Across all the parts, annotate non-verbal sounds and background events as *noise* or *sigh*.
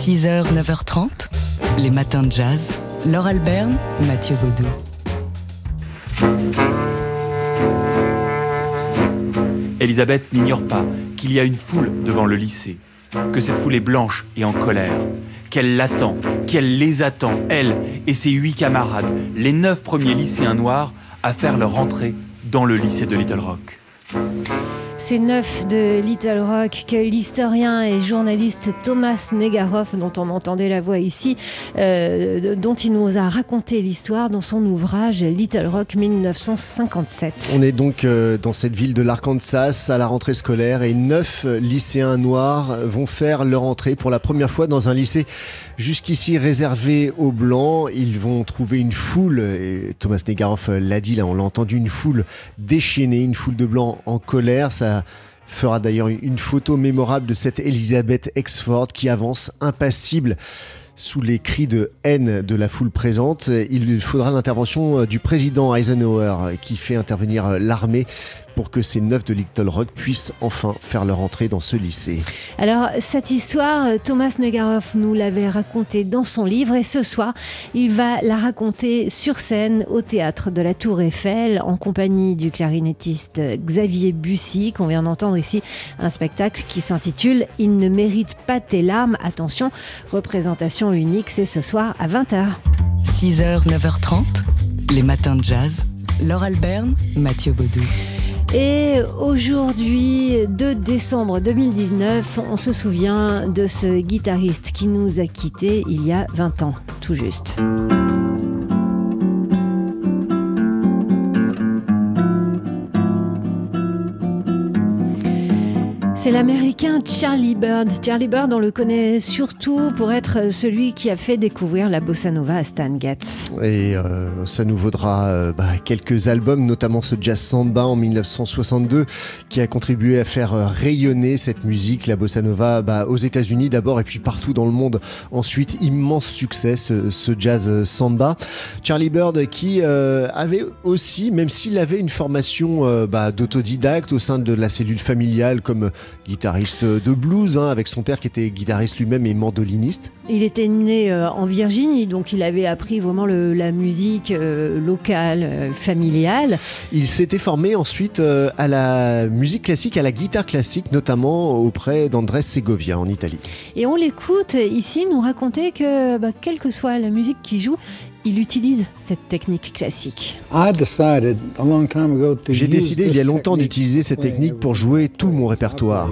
6h, 9h30, les matins de jazz. Laure Alberne, Mathieu Baudou. Elisabeth n'ignore pas qu'il y a une foule devant le lycée, que cette foule est blanche et en colère, qu'elle l'attend, qu'elle les attend, elle et ses huit camarades, les neuf premiers lycéens noirs, à faire leur entrée dans le lycée de Little Rock. C'est neuf de Little Rock que l'historien et journaliste Thomas Negaroff, dont on entendait la voix ici, euh, dont il nous a raconté l'histoire dans son ouvrage Little Rock 1957. On est donc euh, dans cette ville de l'Arkansas à la rentrée scolaire et neuf lycéens noirs vont faire leur entrée pour la première fois dans un lycée jusqu'ici réservé aux blancs. Ils vont trouver une foule, et Thomas Negaroff l'a dit là, on l'a entendu, une foule déchaînée, une foule de blancs en colère. Ça fera d'ailleurs une photo mémorable de cette Elizabeth Exford qui avance impassible sous les cris de haine de la foule présente. Il faudra l'intervention du président Eisenhower qui fait intervenir l'armée pour que ces neuf de Little Rock puissent enfin faire leur entrée dans ce lycée. Alors, cette histoire, Thomas Negaroff nous l'avait racontée dans son livre et ce soir, il va la raconter sur scène au théâtre de la Tour Eiffel en compagnie du clarinettiste Xavier Bussy, qu'on vient d'entendre ici, un spectacle qui s'intitule Il ne mérite pas tes larmes. Attention, représentation unique, c'est ce soir à 20h. 6h, 9h30, les matins de jazz. Laure Alberne, Mathieu Baudou. Et aujourd'hui, 2 décembre 2019, on se souvient de ce guitariste qui nous a quittés il y a 20 ans, tout juste. L'américain Charlie Bird. Charlie Bird, on le connaît surtout pour être celui qui a fait découvrir la bossa nova à Stan Getz. Et euh, ça nous vaudra euh, bah, quelques albums, notamment ce Jazz Samba en 1962, qui a contribué à faire euh, rayonner cette musique, la bossa nova, bah, aux États-Unis d'abord et puis partout dans le monde. Ensuite, immense succès, ce, ce Jazz Samba. Charlie Bird qui avait aussi, même s'il avait une formation bah, d'autodidacte au sein de la cellule familiale comme guitariste de blues, hein, avec son père qui était guitariste lui-même et mandoliniste. Il était né euh, en Virginie, donc il avait appris vraiment le, la musique euh, locale, euh, familiale. Il s'était formé ensuite à la musique classique, à la guitare classique, notamment auprès d'Andrés Segovia en Italie. Et on l'écoute ici nous raconter que, bah, quelle que soit la musique qu'il joue, il utilise cette technique classique. J'ai décidé il y a longtemps d'utiliser cette technique pour jouer tout mon répertoire.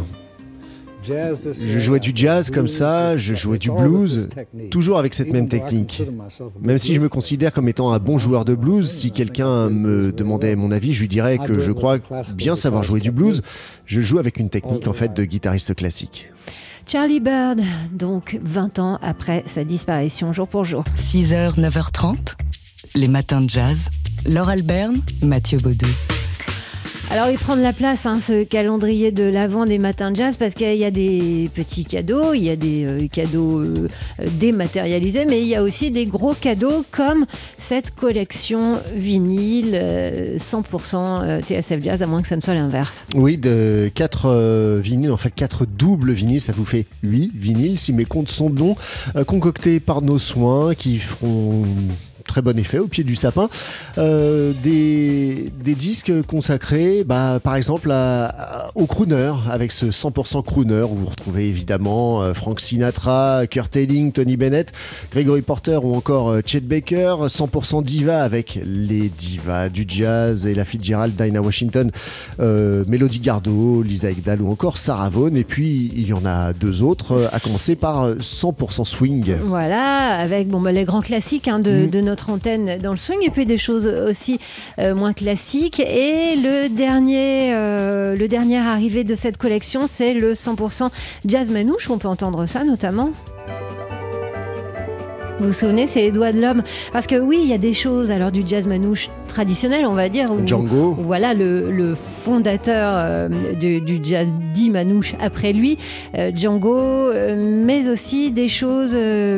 Je jouais du jazz comme ça, je jouais du blues, toujours avec cette même technique. Même si je me considère comme étant un bon joueur de blues, si quelqu'un me demandait mon avis, je lui dirais que je crois bien savoir jouer du blues. Je joue avec une technique en fait de guitariste classique. Charlie Bird, donc 20 ans après sa disparition, jour pour jour. 6h, 9h30, les matins de jazz. Laure Alberne, Mathieu Baudou. Alors, il prend de la place, hein, ce calendrier de l'avant des matins de jazz, parce qu'il y a des petits cadeaux, il y a des euh, cadeaux euh, dématérialisés, mais il y a aussi des gros cadeaux comme cette collection vinyle euh, 100% TSF Jazz, à moins que ça ne soit l'inverse. Oui, de 4 vinyles, en fait 4 doubles vinyles, ça vous fait 8 vinyles, si mes comptes sont bons, euh, concoctés par nos soins, qui feront très bon effet au pied du sapin. Euh, des, des, disques consacrés, bah, par exemple, à, à, au crooner, avec ce 100% crooner, où vous retrouvez évidemment euh, Frank Sinatra, Kurt Elling, Tony Bennett, Gregory Porter ou encore euh, Chet Baker. 100% diva avec les divas du jazz et la Fitzgerald, Dinah Washington, Melody Gardot, Lisa Egdal ou encore Sarah Vaughan. Et puis, il y en a deux autres, à commencer par 100% swing. Voilà, avec bon, bah, les grands classiques hein, de, mmh. de notre antenne dans le swing et puis des choses aussi euh, moins classiques. Et le dernier euh, le dernier arrivé de cette collection c'est le 100% jazz manouche. On peut entendre ça notamment vous vous souvenez, c'est les doigts de l'homme. Parce que oui, il y a des choses, alors du jazz manouche traditionnel, on va dire. Où, Django. Où, voilà, le, le fondateur euh, du, du, jazz dit manouche après lui, euh, Django, euh, mais aussi des choses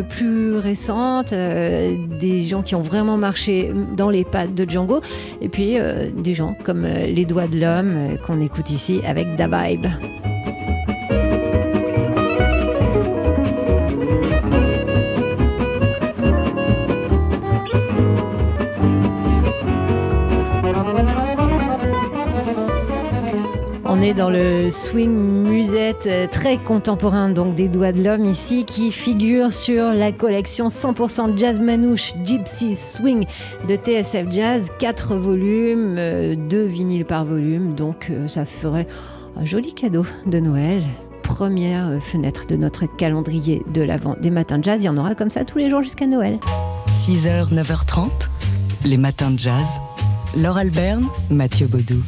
plus récentes, des gens qui ont vraiment marché dans les pas de Django, et puis des gens comme les doigts de l'homme qu'on écoute ici avec Da Vibe. Est dans le swing musette euh, très contemporain donc des doigts de l'homme ici qui figure sur la collection 100% jazz manouche Gypsy Swing de TSF Jazz, 4 volumes, 2 euh, vinyles par volume, donc euh, ça ferait un joli cadeau de Noël première fenêtre de notre calendrier de l'avant des matins de jazz. Il y en aura comme ça tous les jours jusqu'à Noël. 6h, 9h30, les matins de jazz. Laure Alberne, Mathieu Baudou.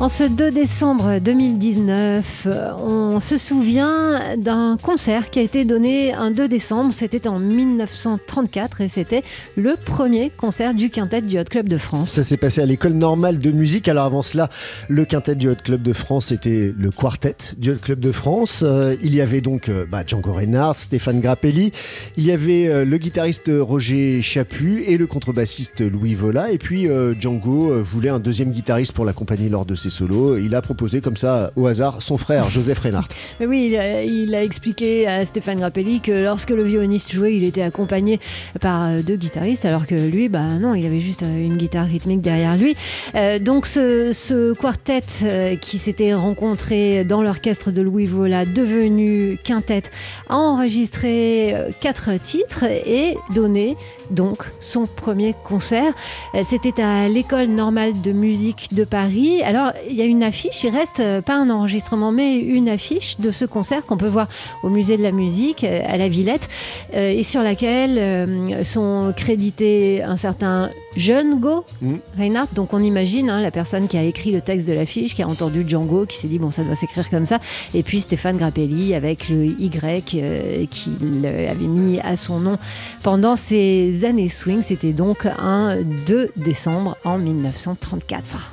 En ce 2 décembre 2019, on se souvient d'un concert qui a été donné un 2 décembre. C'était en 1934 et c'était le premier concert du quintet du Hot Club de France. Ça s'est passé à l'école normale de musique. Alors avant cela, le quintet du Hot Club de France était le quartet du Hot Club de France. Euh, il y avait donc euh, bah, Django Reinhardt, Stéphane Grappelli. Il y avait euh, le guitariste Roger Chaput et le contrebassiste Louis Vola. Et puis Django voulait un deuxième guitariste pour l'accompagner lors de ses solo. Il a proposé comme ça au hasard son frère Joseph. *laughs* Mais oui, il a, expliqué à Stéphane Grappelli que lorsque le violoniste jouait, il était accompagné par euh, deux guitaristes, alors que lui, bah non, il avait juste euh, une guitare rythmique derrière lui. Euh, donc ce, quartet qui s'était rencontré dans l'orchestre de Louis Vola, devenu quintet, a enregistré quatre titres et donné donc son premier concert. C'était à l'école normale de musique de Paris. Alors il y a une affiche, il reste euh, pas un enregistrement, mais une affiche de ce concert qu'on peut voir au musée de la musique euh, à la Villette euh, et sur laquelle sont crédités un certain jeune Go mm. Reinhardt. Donc on imagine hein, la personne qui a écrit le texte de l'affiche, qui a entendu Django, qui s'est dit bon ça doit s'écrire comme ça, et puis Stéphane Grappelli avec le Y qu'il avait mis à son nom pendant ses années swing. C'était donc un 2 décembre en 1934.